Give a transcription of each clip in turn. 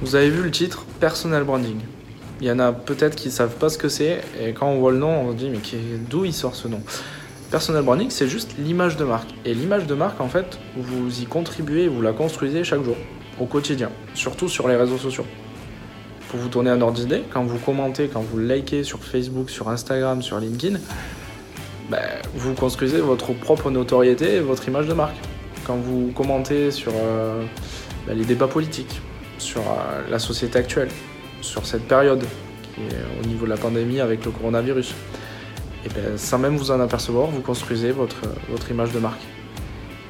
Vous avez vu le titre Personal Branding. Il y en a peut-être qui ne savent pas ce que c'est, et quand on voit le nom, on se dit mais d'où il sort ce nom? Personal branding, c'est juste l'image de marque. Et l'image de marque, en fait, vous y contribuez, vous la construisez chaque jour, au quotidien, surtout sur les réseaux sociaux. Pour vous donner un ordre d'idée, quand vous commentez, quand vous likez sur Facebook, sur Instagram, sur LinkedIn, ben, vous construisez votre propre notoriété et votre image de marque. Quand vous commentez sur euh, ben, les débats politiques, sur euh, la société actuelle, sur cette période qui est au niveau de la pandémie avec le coronavirus, et bien, sans même vous en apercevoir, vous construisez votre, votre image de marque.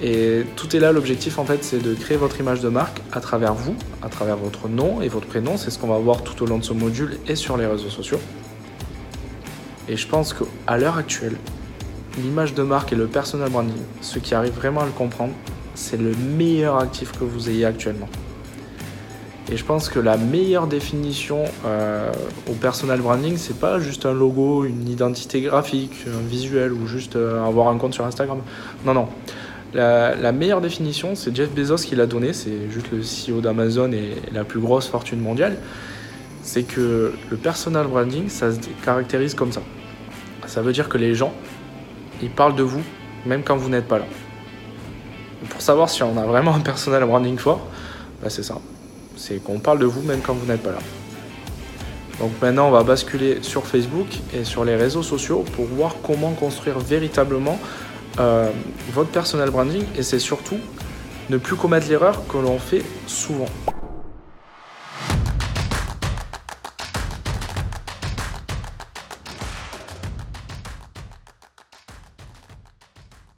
Et tout est là, l'objectif en fait, c'est de créer votre image de marque à travers vous, à travers votre nom et votre prénom. C'est ce qu'on va voir tout au long de ce module et sur les réseaux sociaux. Et je pense qu'à l'heure actuelle, l'image de marque et le personal branding, ceux qui arrivent vraiment à le comprendre, c'est le meilleur actif que vous ayez actuellement. Et je pense que la meilleure définition euh, au personal branding, c'est pas juste un logo, une identité graphique, un visuel ou juste euh, avoir un compte sur Instagram. Non, non. La, meilleure définition, c'est Jeff Bezos qui l'a donné, c'est juste le CEO d'Amazon et la plus grosse fortune mondiale. C'est que le personal branding, ça se caractérise comme ça. Ça veut dire que les gens, ils parlent de vous même quand vous n'êtes pas là. pour savoir si on a vraiment un personal branding fort, bah c'est ça c'est qu'on parle de vous même quand vous n'êtes pas là. Donc maintenant, on va basculer sur Facebook et sur les réseaux sociaux pour voir comment construire véritablement euh, votre personal branding. Et c'est surtout ne plus commettre l'erreur que l'on fait souvent.